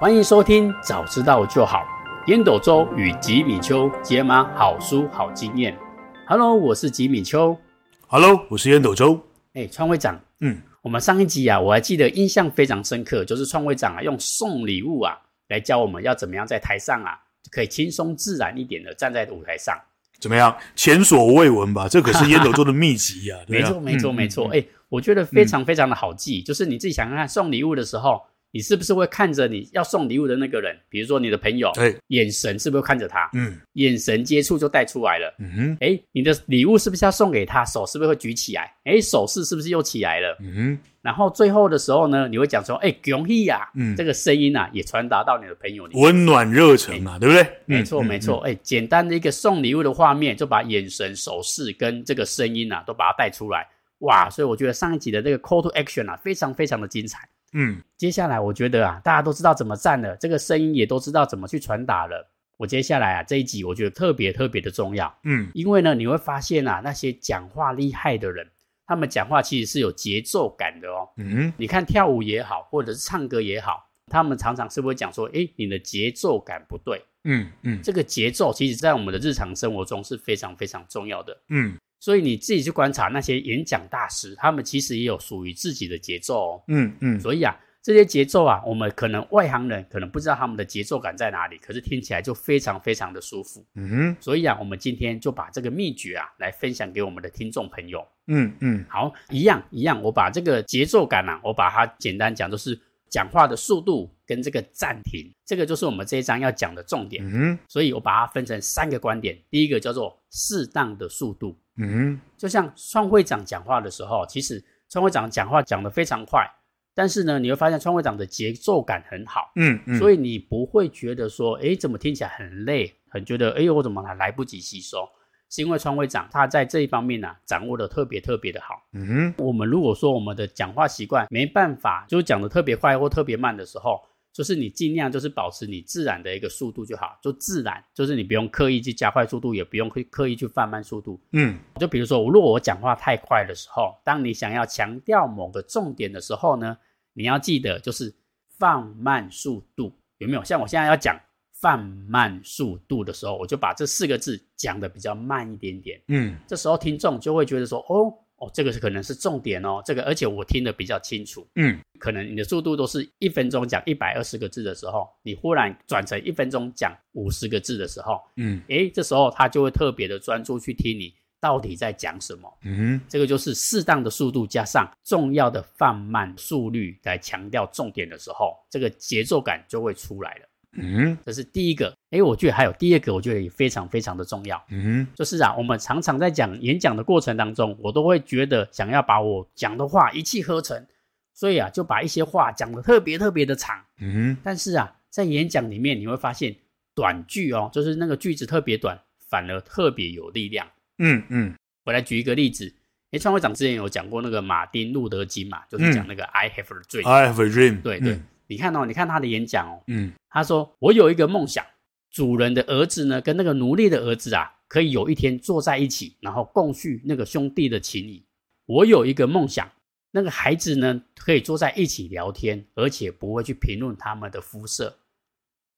欢迎收听，早知道就好。烟斗周与吉米秋解码好书好经验。Hello，我是吉米秋。Hello，我是烟斗周。哎，创会长，嗯，我们上一集啊，我还记得印象非常深刻，就是创会长啊用送礼物啊来教我们要怎么样在台上啊可以轻松自然一点的站在舞台上。怎么样？前所未闻吧？这可是烟斗周的秘籍啊！没错，没错，没错。哎，我觉得非常非常的好记，嗯、就是你自己想看看送礼物的时候，你是不是会看着你要送礼物的那个人？比如说你的朋友，对，眼神是不是看着他？嗯，眼神接触就带出来了。嗯哼，哎，你的礼物是不是要送给他？手是不是会举起来？哎，手势是不是又起来了？嗯哼。然后最后的时候呢，你会讲说：“哎，恭喜呀！”嗯，这个声音啊，也传达到你的朋友里，温暖热忱嘛，对不对？没错，没错。哎，简单的一个送礼物的画面，就把眼神、手势跟这个声音啊，都把它带出来。哇，所以我觉得上一集的这个 call to action 啊，非常非常的精彩。嗯，接下来我觉得啊，大家都知道怎么站了，这个声音也都知道怎么去传达了。我接下来啊，这一集我觉得特别特别的重要。嗯，因为呢，你会发现啊，那些讲话厉害的人。他们讲话其实是有节奏感的哦。嗯，你看跳舞也好，或者是唱歌也好，他们常常是不是会讲说，诶，你的节奏感不对。嗯嗯，这个节奏其实在我们的日常生活中是非常非常重要的。嗯，所以你自己去观察那些演讲大师，他们其实也有属于自己的节奏哦。嗯嗯，所以啊。这些节奏啊，我们可能外行人可能不知道他们的节奏感在哪里，可是听起来就非常非常的舒服。嗯哼，所以啊，我们今天就把这个秘诀啊来分享给我们的听众朋友。嗯嗯，好，一样一样，我把这个节奏感啊，我把它简单讲，就是讲话的速度跟这个暂停，这个就是我们这一章要讲的重点。嗯，所以我把它分成三个观点，第一个叫做适当的速度。嗯哼，就像创会长讲话的时候，其实创会长讲话讲得非常快。但是呢，你会发现创会长的节奏感很好，嗯嗯，所以你不会觉得说，哎，怎么听起来很累，很觉得，哎呦，我怎么还来不及吸收？是因为川会长他在这一方面呢、啊，掌握的特别特别的好。嗯哼，我们如果说我们的讲话习惯没办法，就讲的特别快或特别慢的时候。就是你尽量就是保持你自然的一个速度就好，就自然，就是你不用刻意去加快速度，也不用刻刻意去放慢速度。嗯，就比如说，如果我讲话太快的时候，当你想要强调某个重点的时候呢，你要记得就是放慢速度，有没有？像我现在要讲放慢速度的时候，我就把这四个字讲的比较慢一点点。嗯，这时候听众就会觉得说，哦。哦，这个是可能是重点哦，这个而且我听得比较清楚，嗯，可能你的速度都是一分钟讲一百二十个字的时候，你忽然转成一分钟讲五十个字的时候，嗯，诶，这时候他就会特别的专注去听你到底在讲什么，嗯，这个就是适当的速度加上重要的放慢速率来强调重点的时候，这个节奏感就会出来了。嗯，这是第一个。诶，我觉得还有第二个，我觉得也非常非常的重要。嗯，就是啊，我们常常在讲演讲的过程当中，我都会觉得想要把我讲的话一气呵成，所以啊，就把一些话讲的特别特别的长。嗯，但是啊，在演讲里面你会发现短句哦，就是那个句子特别短，反而特别有力量。嗯嗯，我来举一个例子。诶，创会长之前有讲过那个马丁路德金嘛，就是讲那个 I have a dream。I have a dream。对对。你看哦，你看他的演讲哦，嗯，他说我有一个梦想，主人的儿子呢，跟那个奴隶的儿子啊，可以有一天坐在一起，然后共叙那个兄弟的情谊。我有一个梦想，那个孩子呢，可以坐在一起聊天，而且不会去评论他们的肤色。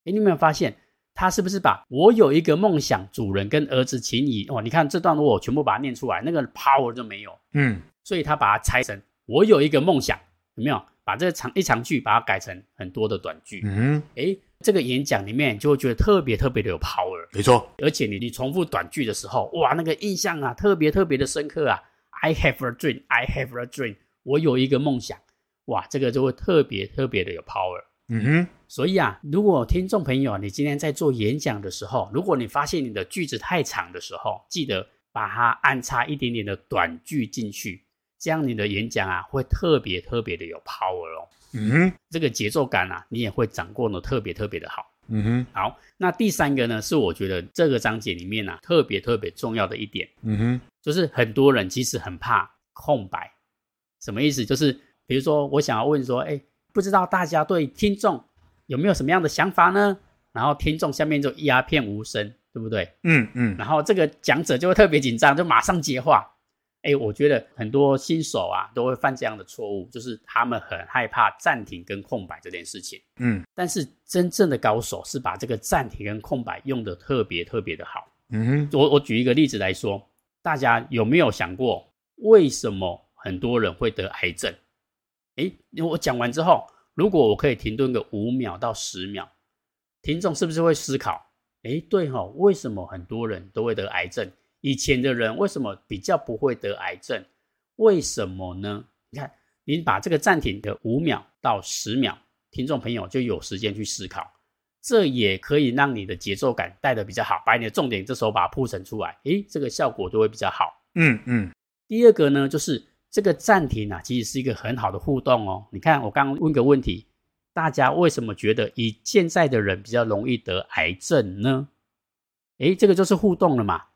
诶，你有没有发现，他是不是把我有一个梦想，主人跟儿子情谊？哦，你看这段如果我全部把它念出来，那个 power 就没有。嗯，所以他把它拆成我有一个梦想，有没有？把这长一长句，把它改成很多的短句。嗯，诶，这个演讲里面就会觉得特别特别的有 power。没错，而且你你重复短句的时候，哇，那个印象啊，特别特别的深刻啊。I have a dream, I have a dream。我有一个梦想，哇，这个就会特别特别的有 power。嗯哼，所以啊，如果听众朋友，你今天在做演讲的时候，如果你发现你的句子太长的时候，记得把它安插一点点的短句进去。这样你的演讲啊，会特别特别的有 power 哦。嗯哼，这个节奏感啊，你也会掌握的特别特别的好。嗯哼，好，那第三个呢，是我觉得这个章节里面啊，特别特别重要的一点。嗯哼，就是很多人其实很怕空白，什么意思？就是比如说我想要问说，哎，不知道大家对听众有没有什么样的想法呢？然后听众下面就鸦片无声，对不对？嗯嗯，然后这个讲者就会特别紧张，就马上接话。哎，我觉得很多新手啊都会犯这样的错误，就是他们很害怕暂停跟空白这件事情。嗯，但是真正的高手是把这个暂停跟空白用的特别特别的好。嗯哼，我我举一个例子来说，大家有没有想过，为什么很多人会得癌症？哎，我讲完之后，如果我可以停顿个五秒到十秒，听众是不是会思考？哎，对哈、哦，为什么很多人都会得癌症？以前的人为什么比较不会得癌症？为什么呢？你看，你把这个暂停的五秒到十秒，听众朋友就有时间去思考，这也可以让你的节奏感带得比较好，把你的重点这时候把它铺陈出来，诶，这个效果就会比较好。嗯嗯。第二个呢，就是这个暂停啊，其实是一个很好的互动哦。你看，我刚刚问个问题，大家为什么觉得以现在的人比较容易得癌症呢？诶，这个就是互动了嘛。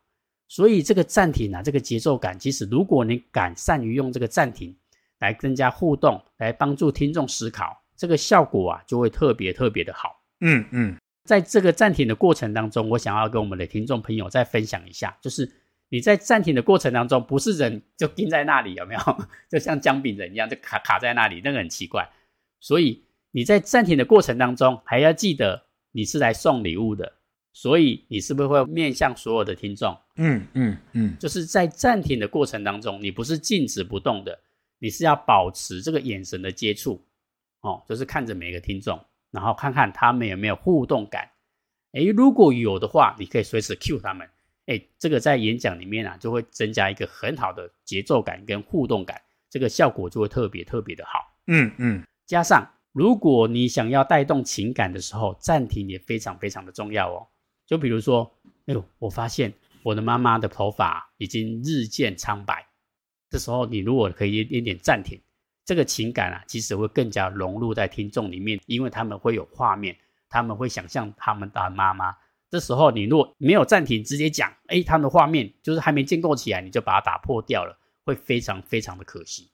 所以这个暂停啊，这个节奏感，其实如果你敢善于用这个暂停来增加互动，来帮助听众思考，这个效果啊就会特别特别的好。嗯嗯，在这个暂停的过程当中，我想要跟我们的听众朋友再分享一下，就是你在暂停的过程当中，不是人就定在那里，有没有？就像姜饼人一样，就卡卡在那里，那个很奇怪。所以你在暂停的过程当中，还要记得你是来送礼物的。所以你是不是会面向所有的听众？嗯嗯嗯，就是在暂停的过程当中，你不是静止不动的，你是要保持这个眼神的接触，哦，就是看着每个听众，然后看看他们有没有互动感。诶，如果有的话，你可以随时 cue 他们。诶，这个在演讲里面啊，就会增加一个很好的节奏感跟互动感，这个效果就会特别特别的好。嗯嗯，加上如果你想要带动情感的时候，暂停也非常非常的重要哦。就比如说，哎呦，我发现我的妈妈的头发已经日渐苍白。这时候，你如果可以一点点暂停，这个情感啊，其实会更加融入在听众里面，因为他们会有画面，他们会想象他们的妈妈。这时候，你如果没有暂停，直接讲，哎，他们的画面就是还没建构起来，你就把它打破掉了，会非常非常的可惜。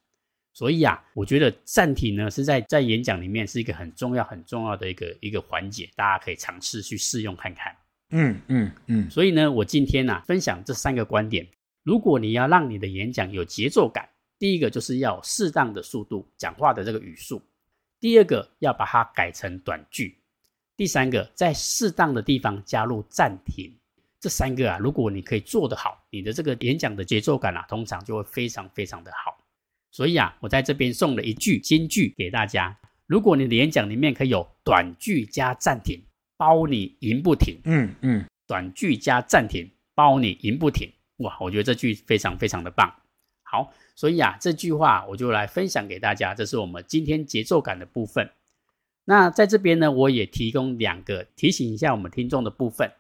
所以啊，我觉得暂停呢是在在演讲里面是一个很重要很重要的一个一个环节，大家可以尝试去试用看看。嗯嗯嗯，所以呢，我今天呢、啊、分享这三个观点。如果你要让你的演讲有节奏感，第一个就是要适当的速度，讲话的这个语速；第二个要把它改成短句；第三个在适当的地方加入暂停。这三个啊，如果你可以做得好，你的这个演讲的节奏感啊，通常就会非常非常的好。所以啊，我在这边送了一句金句给大家：如果你的演讲里面可以有短句加暂停。包你赢不停，嗯嗯，短句加暂停，包你赢不停，哇，我觉得这句非常非常的棒。好，所以啊，这句话我就来分享给大家，这是我们今天节奏感的部分。那在这边呢，我也提供两个提醒一下我们听众的部分。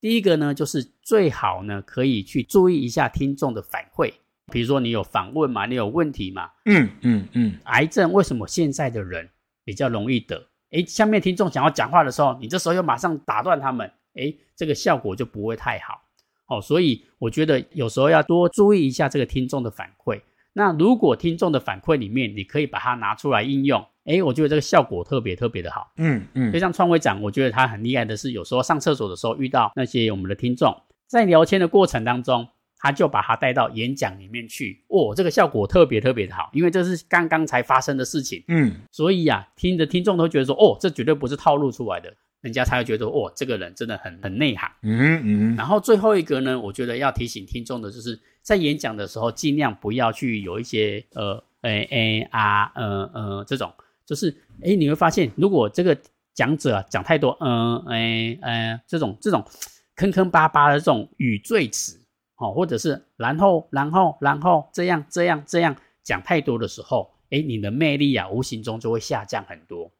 第一个呢，就是最好呢可以去注意一下听众的反馈，比如说你有访问嘛，你有问题嘛，嗯嗯嗯，癌症为什么现在的人比较容易得？诶，下面听众想要讲话的时候，你这时候又马上打断他们，诶，这个效果就不会太好。哦，所以我觉得有时候要多注意一下这个听众的反馈。那如果听众的反馈里面，你可以把它拿出来应用，诶，我觉得这个效果特别特别的好。嗯嗯，就像创会长，我觉得他很厉害的是，有时候上厕所的时候遇到那些我们的听众，在聊天的过程当中。他就把它带到演讲里面去，哦，这个效果特别特别的好，因为这是刚刚才发生的事情，嗯，所以啊，听的听众都觉得说，哦，这绝对不是套路出来的，人家才会觉得，哦，这个人真的很很内涵，嗯嗯。然后最后一个呢，我觉得要提醒听众的就是，在演讲的时候，尽量不要去有一些呃，诶诶啊，呃呃这种，就是，诶你会发现，如果这个讲者啊讲太多，嗯、呃，诶呃这种这种坑坑巴巴的这种语缀词。好，或者是然后，然后，然后这样，这样，这样讲太多的时候，诶，你的魅力啊，无形中就会下降很多。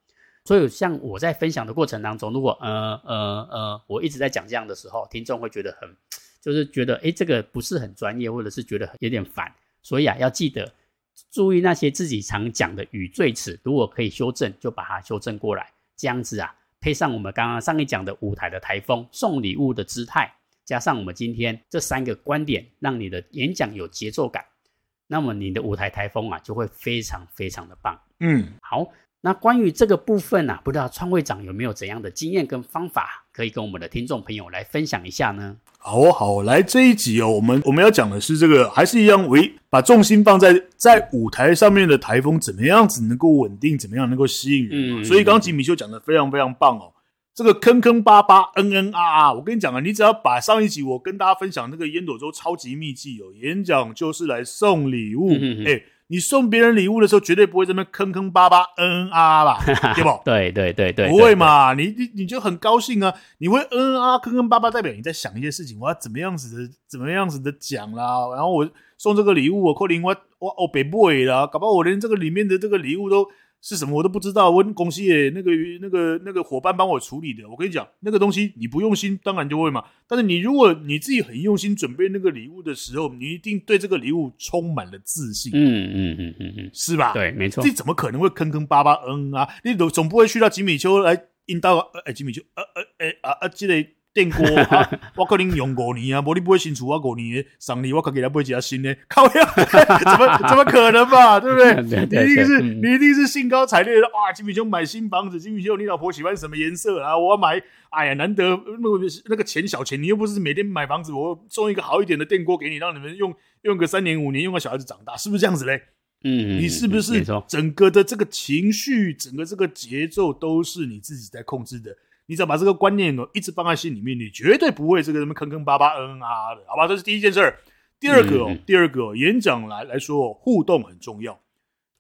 所以，像我在分享的过程当中，如果呃呃呃，我一直在讲这样的时候，听众会觉得很，就是觉得诶，这个不是很专业，或者是觉得有点烦。所以啊，要记得注意那些自己常讲的语缀词，如果可以修正，就把它修正过来。这样子啊，配上我们刚刚上一讲的舞台的台风，送礼物的姿态。加上我们今天这三个观点，让你的演讲有节奏感，那么你的舞台台风啊就会非常非常的棒。嗯，好，那关于这个部分啊，不知道创会长有没有怎样的经验跟方法，可以跟我们的听众朋友来分享一下呢？好哦，好，来这一集哦，我们我们要讲的是这个，还是一样为把重心放在在舞台上面的台风怎么样子能够稳定，怎么样能够吸引人。嗯，所以刚刚吉米修讲的非常非常棒哦。这个坑坑巴巴，嗯嗯啊啊，我跟你讲啊，你只要把上一集我跟大家分享那个烟斗周超级秘技哦，演讲就是来送礼物，哎。你送别人礼物的时候，绝对不会这么坑坑巴巴、嗯嗯啊啊吧，对不？对对对对，不会嘛？你你你就很高兴啊！你会嗯嗯啊、坑坑巴巴，代表你在想一些事情，我要怎么样子的、怎么样子的讲啦。然后我送这个礼物，我扣零我我哦北部啦，搞不好我连这个里面的这个礼物都。是什么我都不知道，我公司耶，那个那个那个伙伴帮我处理的。我跟你讲，那个东西你不用心，当然就会嘛。但是你如果你自己很用心准备那个礼物的时候，你一定对这个礼物充满了自信。嗯嗯嗯嗯嗯，是吧？对，没错。这怎么可能会坑坑巴巴？嗯啊，你总总不会去到吉米丘来引导哎，吉米丘呃呃哎啊啊这类。电锅啊，我可能用五年啊，无你不会新出啊五年的，上年我可给他买一下新的，靠呀，怎么怎么可能吧，对不对？你一定是、嗯、你一定是兴高采烈的哇！金米兄买新房子，金米兄，你老婆喜欢什么颜色啊？我要买，哎呀，难得那个那个钱小钱，你又不是每天买房子，我送一个好一点的电锅给你，让你们用用个三年五年，用个小孩子长大，是不是这样子嘞？嗯，你是不是整个的这个情绪，整个这个节奏都是你自己在控制的？你只要把这个观念哦一直放在心里面，你绝对不会这个什么坑坑巴巴、嗯嗯啊的，好吧？这是第一件事儿。第二个哦，嗯、第二个、哦、演讲来来说，互动很重要。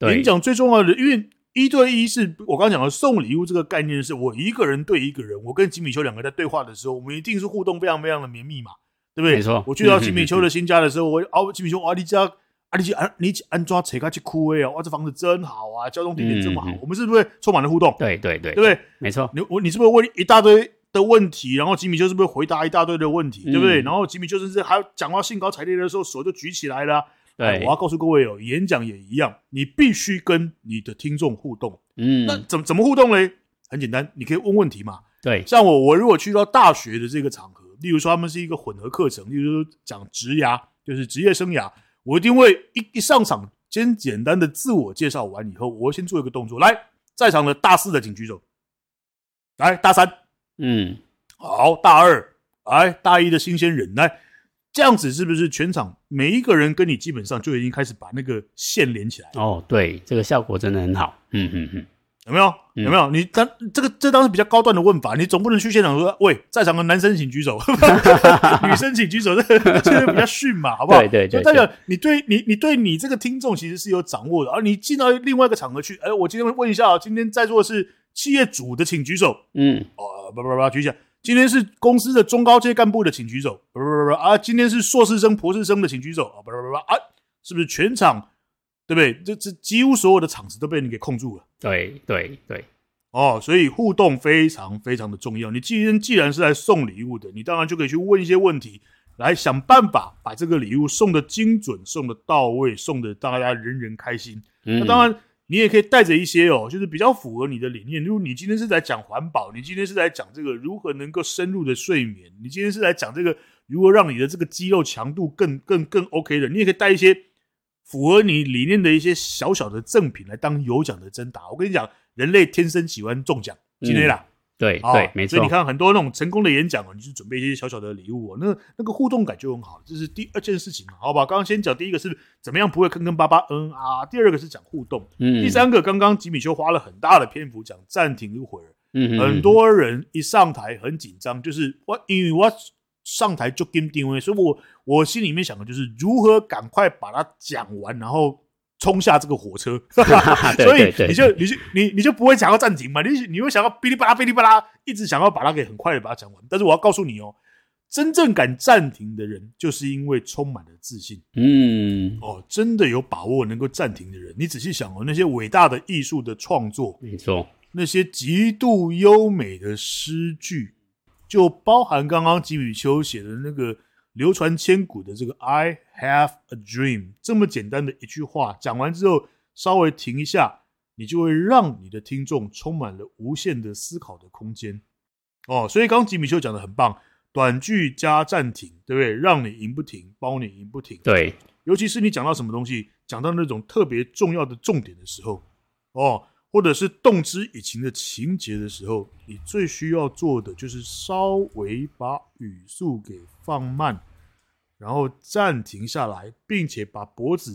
演讲最重要的，因为一对一是我刚刚讲的送礼物这个概念，是我一个人对一个人，我跟吉米丘两个在对话的时候，我们一定是互动非常非常的绵密嘛，对不对？没错。我去到吉米丘的新家的时候，我哦，吉米丘，哇，你家。啊，你去安，你去安装扯开去哭哎哦，哇，这房子真好啊，交通地点这么好，嗯、我们是不是充满了互动？对对对，对不对？没错。你我你是不是问一大堆的问题，然后吉米就是不是回答一大堆的问题，嗯、对不对？然后吉米邱甚至还讲话兴高采烈的时候，手就举起来了。对、啊，我要告诉各位哦，演讲也一样，你必须跟你的听众互动。嗯，那怎么怎么互动嘞？很简单，你可以问问题嘛。对，像我我如果去到大学的这个场合，例如说他们是一个混合课程，例如说讲职涯，就是职业生涯。我一定会一一上场，先简单的自我介绍完以后，我会先做一个动作。来，在场的大四的请举手。来，大三，嗯，好，大二，来，大一的新鲜人，来，这样子是不是全场每一个人跟你基本上就已经开始把那个线连起来？哦，对，这个效果真的很好。嗯嗯嗯。有没有？有没有？你当这个这当是比较高段的问法，你总不能去现场说：“喂，在场的男生请举手，女生请举手。”这个这个比较逊嘛，好不好？对对代表你对你你对你这个听众其实是有掌握的。而你进到另外一个场合去，哎，我今天问一下，今天在座是企业主的，请举手。嗯。哦，不不不，举起来。今天是公司的中高阶干部的，请举手。不不不不啊，今天是硕士生、博士生的，请举手。啊，不不不不啊，是不是全场？对不对？这这几乎所有的场子都被你给控住了。对对对，哦，所以互动非常非常的重要。你既然既然是来送礼物的，你当然就可以去问一些问题，来想办法把这个礼物送的精准、送的到位、送的大家人人开心。嗯、那当然，你也可以带着一些哦，就是比较符合你的理念。如果你今天是在讲环保，你今天是在讲这个如何能够深入的睡眠，你今天是来讲这个如何让你的这个肌肉强度更更更 OK 的，你也可以带一些。符合你理念的一些小小的赠品来当有奖的征答。我跟你讲，人类天生喜欢中奖，今天啦，对对，没错。所以你看很多那种成功的演讲哦，你就准备一些小小的礼物哦，那那个互动感就很好。这是第二件事情嘛，好吧？刚刚先讲第一个是怎么样不会坑坑巴巴，嗯啊。第二个是讲互动，嗯。第三个，刚刚吉米修花了很大的篇幅讲暂停一会儿，嗯，很多人一上台很紧张，就是我因为我。上台就跟定位，所以我我心里面想的就是如何赶快把它讲完，然后冲下这个火车。所以你就你就你你就不会想要暂停嘛？你你会想要哔哩吧啦哔哩吧啦，一直想要把它给很快的把它讲完。但是我要告诉你哦，真正敢暂停的人，就是因为充满了自信。嗯，哦，真的有把握能够暂停的人，你仔细想哦，那些伟大的艺术的创作，没错，那些极度优美的诗句。就包含刚刚吉米邱写的那个流传千古的这个 “I have a dream” 这么简单的一句话，讲完之后稍微停一下，你就会让你的听众充满了无限的思考的空间。哦，所以刚刚吉米邱讲的很棒，短句加暂停，对不对？让你赢不停，包你赢不停。对，尤其是你讲到什么东西，讲到那种特别重要的重点的时候，哦。或者是动之以情的情节的时候，你最需要做的就是稍微把语速给放慢，然后暂停下来，并且把脖子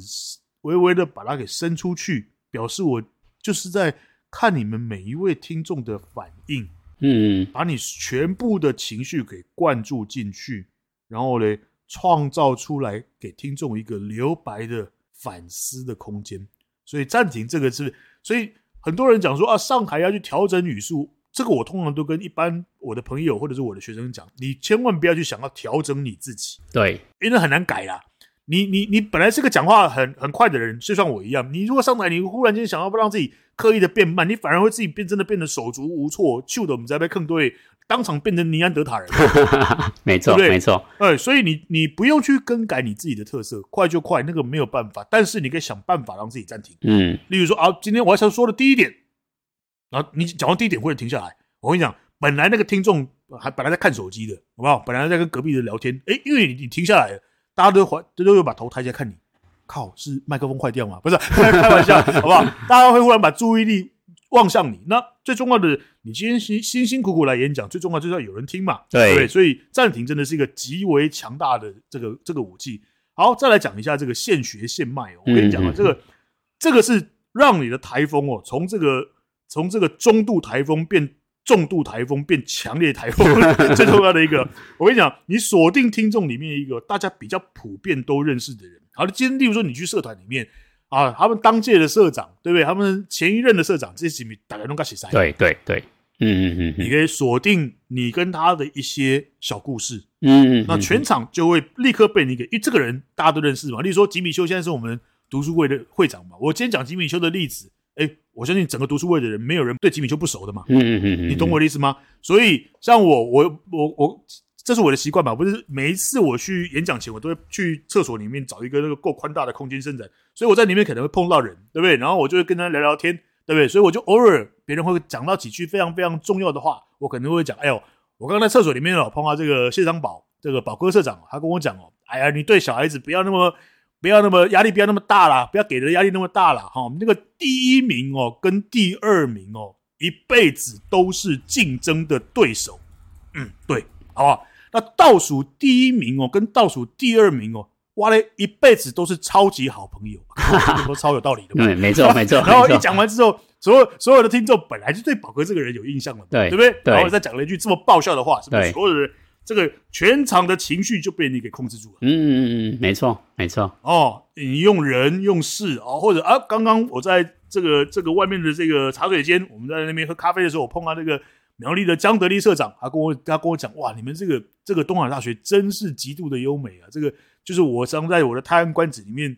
微微的把它给伸出去，表示我就是在看你们每一位听众的反应。嗯，把你全部的情绪给灌注进去，然后呢，创造出来给听众一个留白的反思的空间。所以暂停这个是，所以。很多人讲说啊，上台要去调整语速，这个我通常都跟一般我的朋友或者是我的学生讲，你千万不要去想要调整你自己，对，因为很难改啦。你你你本来是个讲话很很快的人，就像我一样，你如果上台，你忽然间想要不让自己刻意的变慢，你反而会自己变真的变得手足无措，气得我们在被坑队。当场变成尼安德塔人，没错，没错。哎，所以你你不用去更改你自己的特色，快就快，那个没有办法。但是你可以想办法让自己暂停。嗯，例如说啊，今天我要想说的第一点，然后你讲完第一点或者停下来。我跟你讲，本来那个听众还本来在看手机的，好不好？本来在跟隔壁的聊天，哎，因为你你停下来了，大家都会都都有把头抬起来看你。靠，是麦克风坏掉吗？不是，开玩笑，好不好？大家会忽然把注意力。望向你，那最重要的，你今天辛辛辛苦苦来演讲，最重要就是要有人听嘛，对，对，对，所以暂停真的是一个极为强大的这个这个武器。好，再来讲一下这个现学现卖哦。我跟你讲啊，这个这个是让你的台风哦，从这个从这个中度台风变重度台风变强烈台风 最重要的一个。我跟你讲，你锁定听众里面一个大家比较普遍都认识的人。好的，今天例如说你去社团里面。啊，他们当届的社长，对不对？他们前一任的社长，这些大家都该写塞。对对对，嗯嗯嗯，你可以锁定你跟他的一些小故事，嗯嗯，那全场就会立刻被你给，因为这个人大家都认识嘛。例如说，吉米修现在是我们读书会的会长嘛。我今天讲吉米修的例子，哎，我相信整个读书会的人没有人对吉米就不熟的嘛。嗯嗯嗯，你懂我的意思吗？所以像我，我我我。我这是我的习惯吧，不是每一次我去演讲前，我都会去厕所里面找一个那个够宽大的空间伸展，所以我在里面可能会碰到人，对不对？然后我就会跟他聊聊天，对不对？所以我就偶尔别人会讲到几句非常非常重要的话，我可能会讲，哎呦，我刚刚在厕所里面哦碰到这个谢长宝，这个宝哥社长，他跟我讲哦，哎呀，你对小孩子不要那么不要那么压力不要那么大啦，不要给的压力那么大啦。哈。那个第一名哦跟第二名哦一辈子都是竞争的对手，嗯，对，好不好？那倒数第一名哦，跟倒数第二名哦，哇嘞，一辈子都是超级好朋友，都超有道理的。对，没错，没错。然后一讲完之后，所有所有的听众本来就对宝哥这个人有印象了，对，对不对？对。然后再讲了一句这么爆笑的话，是不是？所有的人这个全场的情绪就被你给控制住了。嗯嗯嗯，没错，没错。哦，你用人用事哦，或者啊，刚刚我在这个这个外面的这个茶水间，我们在那边喝咖啡的时候，我碰到这个。苗栗的江德利社长，他跟我他跟我讲，哇，你们这个这个东海大学真是极度的优美啊！这个就是我常在我的泰安观止里面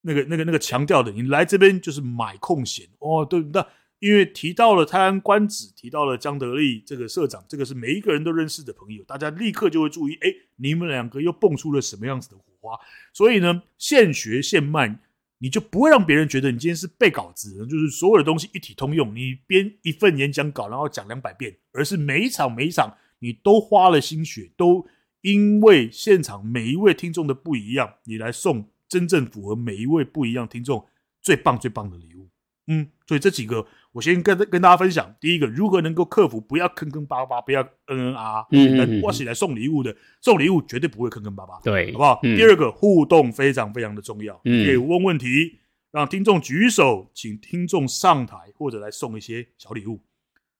那个那个那个强调的，你来这边就是买空闲哦。对，那因为提到了泰安观止，提到了江德利这个社长，这个是每一个人都认识的朋友，大家立刻就会注意，哎，你们两个又蹦出了什么样子的火花？所以呢，现学现卖。你就不会让别人觉得你今天是背稿子，就是所有的东西一体通用，你编一份演讲稿然后讲两百遍，而是每一场每一场你都花了心血，都因为现场每一位听众的不一样，你来送真正符合每一位不一样听众最棒最棒的礼物。嗯，所以这几个。我先跟跟大家分享，第一个如何能够克服不要坑坑巴巴，不要嗯嗯啊，嗯，我是来送礼物的，送礼物绝对不会坑坑巴巴，对，好不好？嗯、第二个互动非常非常的重要，嗯，可以问问题，让听众举手，请听众上台或者来送一些小礼物，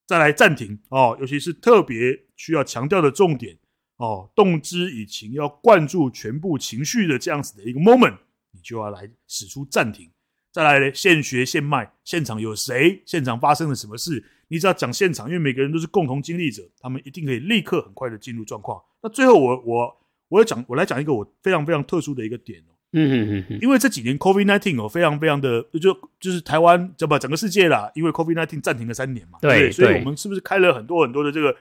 再来暂停哦，尤其是特别需要强调的重点哦，动之以情，要灌注全部情绪的这样子的一个 moment，你就要来使出暂停。再来呢，现学现卖，现场有谁？现场发生了什么事？你只要讲现场，因为每个人都是共同经历者，他们一定可以立刻很快的进入状况。那最后我，我我我要讲，我来讲一个我非常非常特殊的一个点哦。嗯嗯嗯嗯。因为这几年 COVID nineteen 哦，非常非常的就就是台湾，这不整个世界啦，因为 COVID nineteen 暂停了三年嘛。对，对。所以我们是不是开了很多很多的这个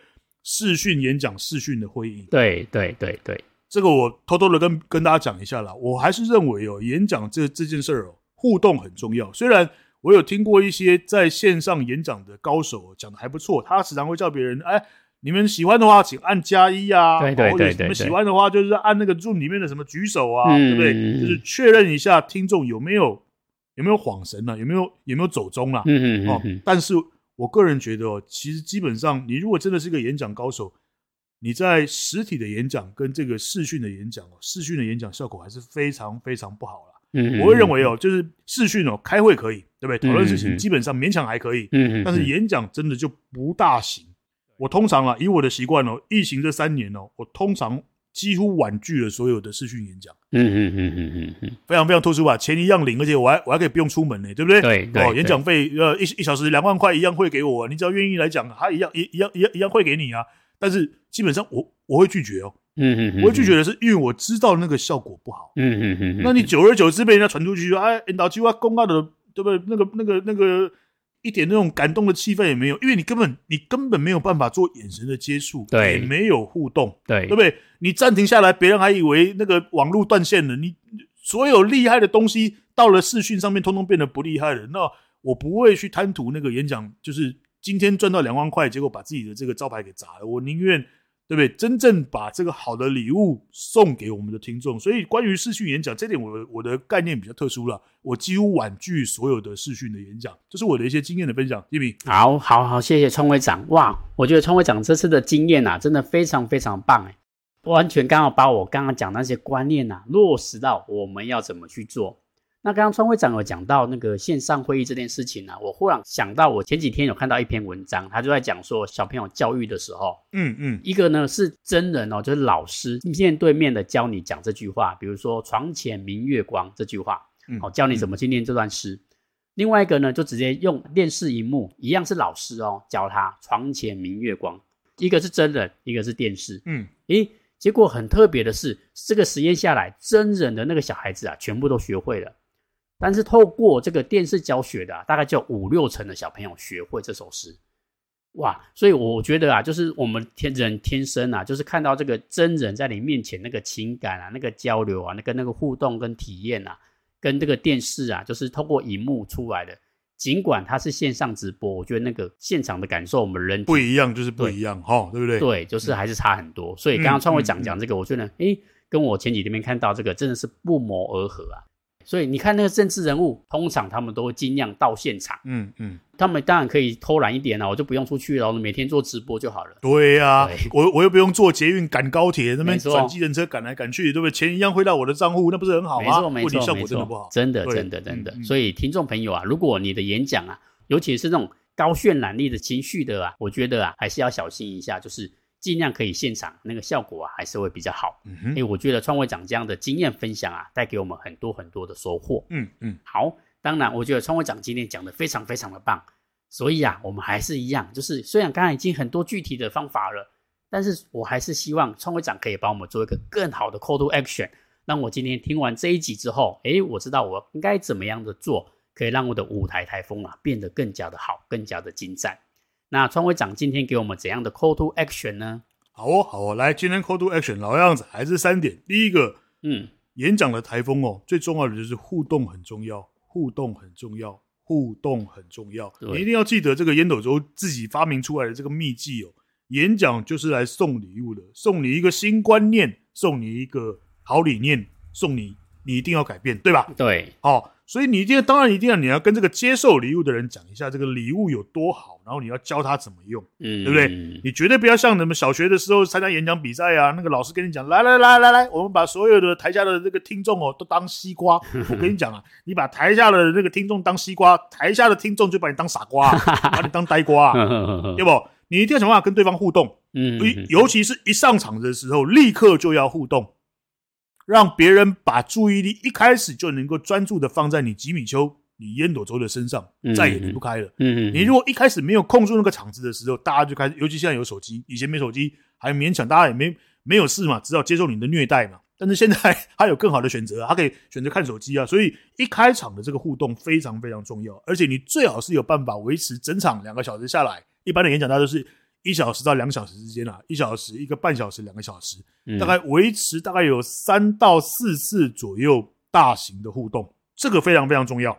视讯演讲、视讯的会议？对对对对。这个我偷偷的跟跟大家讲一下啦。我还是认为哦，演讲这这件事儿哦。互动很重要。虽然我有听过一些在线上演讲的高手讲的还不错，他时常会叫别人：“哎，你们喜欢的话，请按加一啊。”对对对对。你们喜欢的话，就是按那个 Zoom 里面的什么举手啊，对不对？就是确认一下听众有没有有没有恍神啊？有没有有没有走钟啊？嗯嗯哦，但是我个人觉得哦，其实基本上，你如果真的是一个演讲高手，你在实体的演讲跟这个视讯的演讲哦，视讯的演讲效果还是非常非常不好了。嗯，我会认为哦，就是视讯哦，开会可以，对不对？讨论事情基本上勉强还可以。嗯嗯。但是演讲真的就不大行。我通常啊，以我的习惯哦，疫情这三年哦，我通常。几乎婉拒了所有的视讯演讲，嗯嗯嗯嗯嗯嗯，非常非常特殊啊，钱一样领，而且我还我还可以不用出门呢，对不对？对对，哦，演讲费呃一一小时两万块一样会给我，你只要愿意来讲，他一样一一样一样一样会给你啊。但是基本上我我会拒绝哦，嗯嗯嗯，我会拒绝的是因为我知道那个效果不好，嗯嗯嗯，那你久而久之被人家传出去，哎，领导机关公告的，对不对？那个那个那个。一点那种感动的气氛也没有，因为你根本你根本没有办法做眼神的接触，对，也没有互动，对，对不对？你暂停下来，别人还以为那个网络断线了。你所有厉害的东西到了视讯上面，通通变得不厉害了。那我不会去贪图那个演讲，就是今天赚到两万块，结果把自己的这个招牌给砸了。我宁愿。对不对？真正把这个好的礼物送给我们的听众，所以关于视讯演讲这点我，我的概念比较特殊了。我几乎婉拒所有的视讯的演讲，这是我的一些经验的分享。一鸣，好，好，好，谢谢创会长。哇，我觉得创会长这次的经验啊，真的非常非常棒哎，完全刚好把我刚刚讲那些观念啊落实到我们要怎么去做。那刚刚川会长有讲到那个线上会议这件事情呢、啊，我忽然想到，我前几天有看到一篇文章，他就在讲说小朋友教育的时候，嗯嗯，一个呢是真人哦，就是老师面对面的教你讲这句话，比如说床前明月光这句话，好、嗯、教你怎么去念这段诗。嗯、另外一个呢，就直接用电视荧幕，一样是老师哦，教他床前明月光，一个是真人，一个是电视，嗯，诶，结果很特别的是，这个实验下来，真人的那个小孩子啊，全部都学会了。但是透过这个电视教学的啊，大概就五六成的小朋友学会这首诗，哇！所以我觉得啊，就是我们天人天生啊，就是看到这个真人在你面前那个情感啊、那个交流啊、那个那个互动跟体验啊，跟这个电视啊，就是透过荧幕出来的。尽管它是线上直播，我觉得那个现场的感受，我们人不一样，就是不一样哈，对不对？对，就是还是差很多。所以刚刚创会讲讲这个，我觉得诶，跟我前几天看到这个真的是不谋而合啊。所以你看那个政治人物，通常他们都会尽量到现场。嗯嗯，他们当然可以偷懒一点了，我就不用出去了，我每天做直播就好了。对呀、啊，我我又不用坐捷运赶高铁，那边转机人车赶来赶去，对不对？钱一样汇到我的账户，那不是很好吗？没错没错，效果真的不好，真的真的真的。所以听众朋友啊，如果你的演讲啊，尤其是那种高渲染力的情绪的啊，我觉得啊，还是要小心一下，就是。尽量可以现场那个效果啊，还是会比较好。嗯哼，哎，我觉得创会长这样的经验分享啊，带给我们很多很多的收获。嗯嗯，好，当然，我觉得创会长今天讲的非常非常的棒。所以啊，我们还是一样，就是虽然刚才已经很多具体的方法了，但是我还是希望创会长可以帮我们做一个更好的 call to action，让我今天听完这一集之后，哎，我知道我应该怎么样的做，可以让我的舞台台风啊变得更加的好，更加的精湛。那创会长今天给我们怎样的 call to action 呢？好哦，好哦，来，今天 call to action 老样子，还是三点。第一个，嗯，演讲的台风哦，最重要的就是互动很重要，互动很重要，互动很重要。你一定要记得这个烟斗周自己发明出来的这个秘技哦。演讲就是来送礼物的，送你一个新观念，送你一个好理念，送你，你一定要改变，对吧？对，好。所以你一定要，当然一定要，你要跟这个接受礼物的人讲一下这个礼物有多好，然后你要教他怎么用，嗯，对不对？你绝对不要像你们小学的时候参加演讲比赛啊，那个老师跟你讲，来来来来来，我们把所有的台下的这个听众哦都当西瓜。我跟你讲啊，你把台下的那个听众当西瓜，台下的听众就把你当傻瓜，把你当呆瓜，对不？你一定要想办法跟对方互动，嗯，尤其是一上场的时候，立刻就要互动。让别人把注意力一开始就能够专注的放在你吉米丘、你烟斗周的身上，再也离不开了。嗯嗯，你如果一开始没有控住那个场子的时候，大家就开始，尤其现在有手机，以前没手机还勉强，大家也没没有事嘛，只好接受你的虐待嘛。但是现在他有更好的选择，他可以选择看手机啊。所以一开场的这个互动非常非常重要，而且你最好是有办法维持整场两个小时下来。一般的演讲，大家都是。一小时到两小时之间啊，一小时一个半小时两个小时，大概维持大概有三到四次左右大型的互动，这个非常非常重要，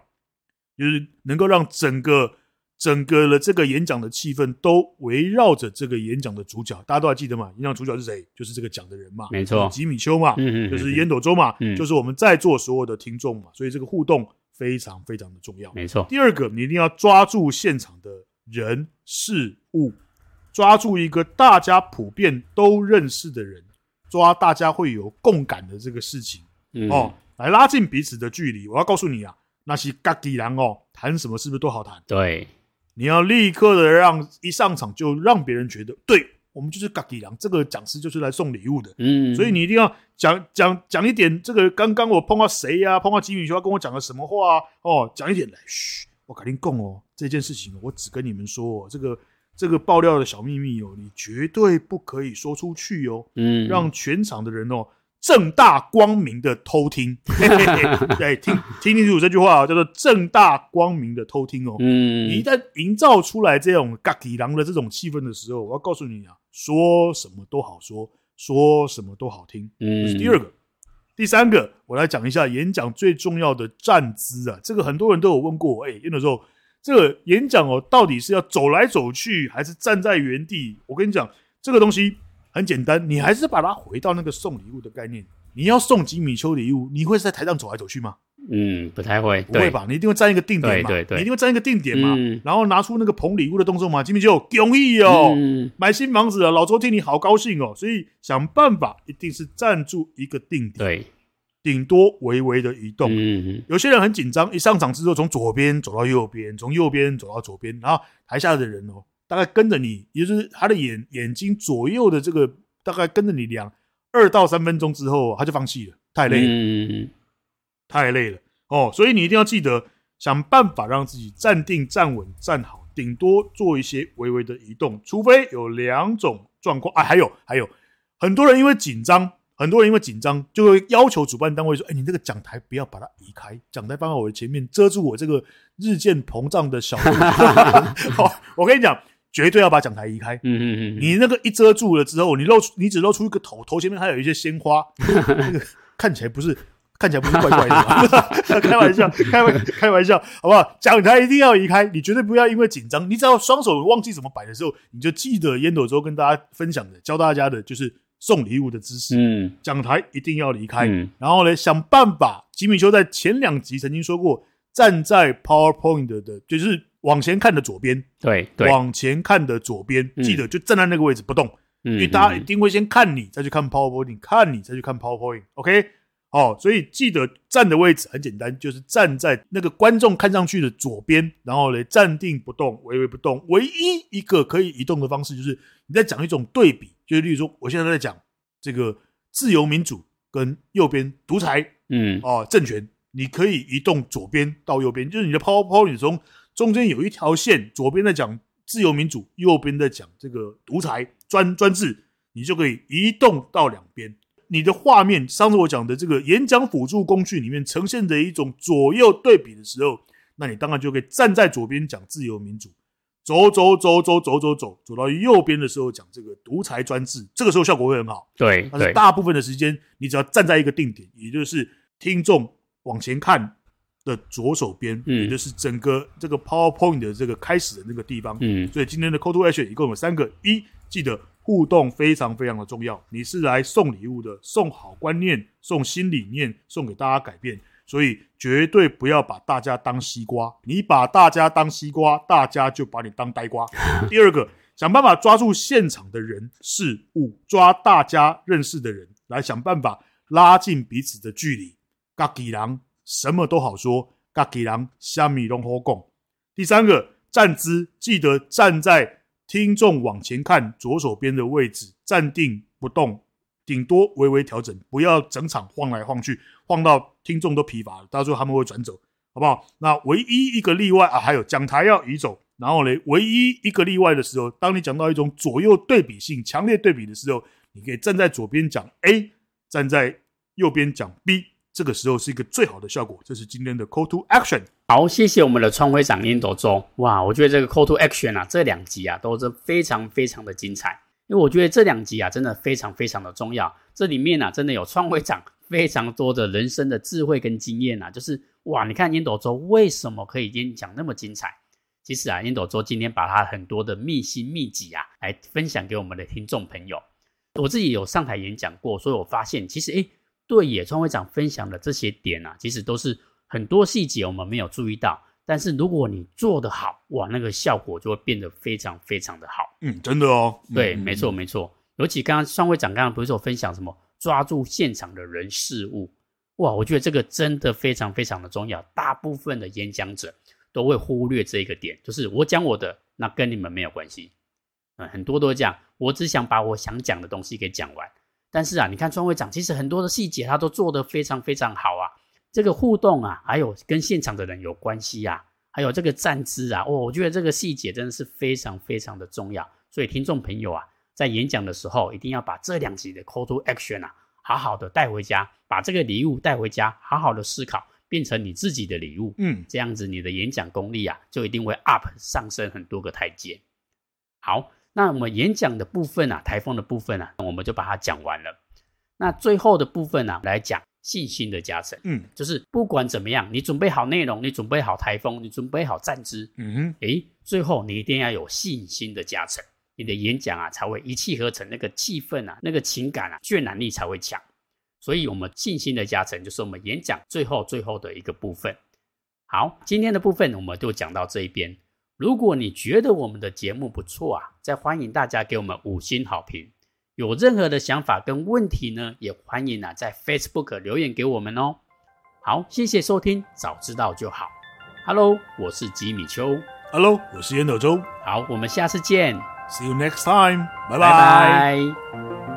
就是能够让整个整个的这个演讲的气氛都围绕着这个演讲的主角，大家都还记得嘛？演讲主角是谁？就是这个讲的人嘛，没错，吉米丘嘛，就是烟斗周嘛，就是我们在座所有的听众嘛，所以这个互动非常非常的重要。没错。第二个，你一定要抓住现场的人事物，抓住一个大家普遍都认识的人，抓大家会有共感的这个事情，嗯、哦，来拉近彼此的距离。我要告诉你啊，那些嘎吉人哦，谈什么是不是都好谈？对，你要立刻的让一上场就让别人觉得对。我们就是嘎吉郎，这个讲师就是来送礼物的，嗯，所以你一定要讲讲讲一点。这个刚刚我碰到谁呀、啊？碰到吉米邱，他跟我讲了什么话、啊？哦，讲一点来，嘘，我肯定共哦。这件事情我只跟你们说哦，这个这个爆料的小秘密哦，你绝对不可以说出去哦，嗯，让全场的人哦。正大光明的偷听，嘿嘿嘿对，听听清楚这句话啊，叫做正大光明的偷听哦。嗯，你一旦营造出来这种嘎底狼的这种气氛的时候，我要告诉你啊，说什么都好说，说什么都好听。嗯，这是第二个，第三个，我来讲一下演讲最重要的站姿啊。这个很多人都有问过我，哎，有的时候这个演讲哦，到底是要走来走去，还是站在原地？我跟你讲，这个东西。很简单，你还是把它回到那个送礼物的概念。你要送吉米丘礼物，你会在台上走来走去吗？嗯，不太会，不会吧？你一定会站一个定点嘛？对对对，你一定会站一个定点嘛？嗯、然后拿出那个捧礼物的动作嘛？吉米丘，恭喜哦，嗯、买新房子了，老周替你好高兴哦。所以想办法一定是站住一个定点，对，顶多微微的移动。嗯，有些人很紧张，一上场之后从左边走到右边，从右边走到左边，然后台下的人哦。大概跟着你，也就是他的眼眼睛左右的这个，大概跟着你两二到三分钟之后，他就放弃了，太累了，嗯、太累了哦。所以你一定要记得想办法让自己站定、站稳、站好，顶多做一些微微的移动，除非有两种状况啊。还有还有，很多人因为紧张，很多人因为紧张，就会要求主办单位说：“哎，你这个讲台不要把它移开，讲台放在我的前面，遮住我这个日渐膨胀的小肚。” 好，我跟你讲。绝对要把讲台移开。嗯嗯嗯，你那个一遮住了之后，你露出你只露出一个头，头前面还有一些鲜花，那个看起来不是看起来不是怪怪的吗？开玩笑，开玩开玩笑，好不好？讲台一定要移开，你绝对不要因为紧张，你只要双手忘记怎么摆的时候，你就记得烟斗周跟大家分享的，教大家的就是送礼物的姿势。嗯，讲台一定要离开，嗯、然后呢，想办法。吉米修在前两集曾经说过，站在 PowerPoint 的，就是。往前看的左边，对，对，往前看的左边，记得就站在那个位置不动，嗯、因为大家一定会先看你，再去看 PowerPoint，看你再去看 PowerPoint，OK？哦，所以记得站的位置很简单，就是站在那个观众看上去的左边，然后呢，站定不动，微微不动。唯一一个可以移动的方式，就是你在讲一种对比，就是例如说，我现在在讲这个自由民主跟右边独裁，嗯，哦，政权，你可以移动左边到右边，就是你的 PowerPoint 中。中间有一条线，左边在讲自由民主，右边在讲这个独裁专专制，你就可以移动到两边。你的画面，上次我讲的这个演讲辅助工具里面呈现的一种左右对比的时候，那你当然就可以站在左边讲自由民主，走走走走走走走，走到右边的时候讲这个独裁专制，这个时候效果会很好。对，但是大部分的时间，你只要站在一个定点，也就是听众往前看。的左手边，也就是整个这个 PowerPoint 的这个开始的那个地方，嗯，所以今天的 Call to Action 一共有三个：一，记得互动非常非常的重要，你是来送礼物的，送好观念，送新理念，送给大家改变，所以绝对不要把大家当西瓜，你把大家当西瓜，大家就把你当呆瓜。第二个，想办法抓住现场的人事物，抓大家认识的人，来想办法拉近彼此的距离。嘎吉郎。什么都好说，嘎吉郎虾米拢好讲。第三个站姿，记得站在听众往前看左手边的位置，站定不动，顶多微微调整，不要整场晃来晃去，晃到听众都疲乏了，到时候他们会转走，好不好？那唯一一个例外啊，还有讲台要移走，然后呢，唯一一个例外的时候，当你讲到一种左右对比性强烈对比的时候，你可以站在左边讲 A，站在右边讲 B。这个时候是一个最好的效果，这是今天的 Call to Action。好，谢谢我们的创会长烟斗周。哇，我觉得这个 Call to Action 啊，这两集啊都是非常非常的精彩。因为我觉得这两集啊真的非常非常的重要。这里面啊真的有创会长非常多的人生的智慧跟经验啊，就是哇，你看烟斗周为什么可以演讲那么精彩？其实啊，烟斗周今天把他很多的秘辛秘籍啊来分享给我们的听众朋友。我自己有上台演讲过，所以我发现其实诶。对野创会长分享的这些点啊，其实都是很多细节我们没有注意到，但是如果你做得好，哇，那个效果就会变得非常非常的好。嗯，真的哦。对，嗯、没错没错。尤其刚刚双会长刚刚不是有分享什么抓住现场的人事物，哇，我觉得这个真的非常非常的重要。大部分的演讲者都会忽略这一个点，就是我讲我的，那跟你们没有关系。嗯，很多都会这样，我只想把我想讲的东西给讲完。但是啊，你看双会长其实很多的细节他都做得非常非常好啊。这个互动啊，还有跟现场的人有关系啊，还有这个站姿啊，哦，我觉得这个细节真的是非常非常的重要。所以听众朋友啊。在演讲的时候，一定要把这两集的 call to action 啊，好好的带回家，把这个礼物带回家，好好的思考，变成你自己的礼物。嗯，这样子你的演讲功力啊，就一定会 up 上升很多个台阶。好，那我们演讲的部分啊，台风的部分啊，我们就把它讲完了。那最后的部分啊，来讲信心的加成。嗯，就是不管怎么样，你准备好内容，你准备好台风，你准备好站姿。嗯哼，诶，最后你一定要有信心的加成。你的演讲啊，才会一气呵成，那个气氛啊，那个情感啊，渲染力才会强。所以，我们信心的加成就是我们演讲最后最后的一个部分。好，今天的部分我们就讲到这一边。如果你觉得我们的节目不错啊，再欢迎大家给我们五星好评。有任何的想法跟问题呢，也欢迎啊在 Facebook 留言给我们哦。好，谢谢收听，早知道就好。Hello，我是吉米秋。Hello，我是烟斗周。好，我们下次见。See you next time. Bye, bye.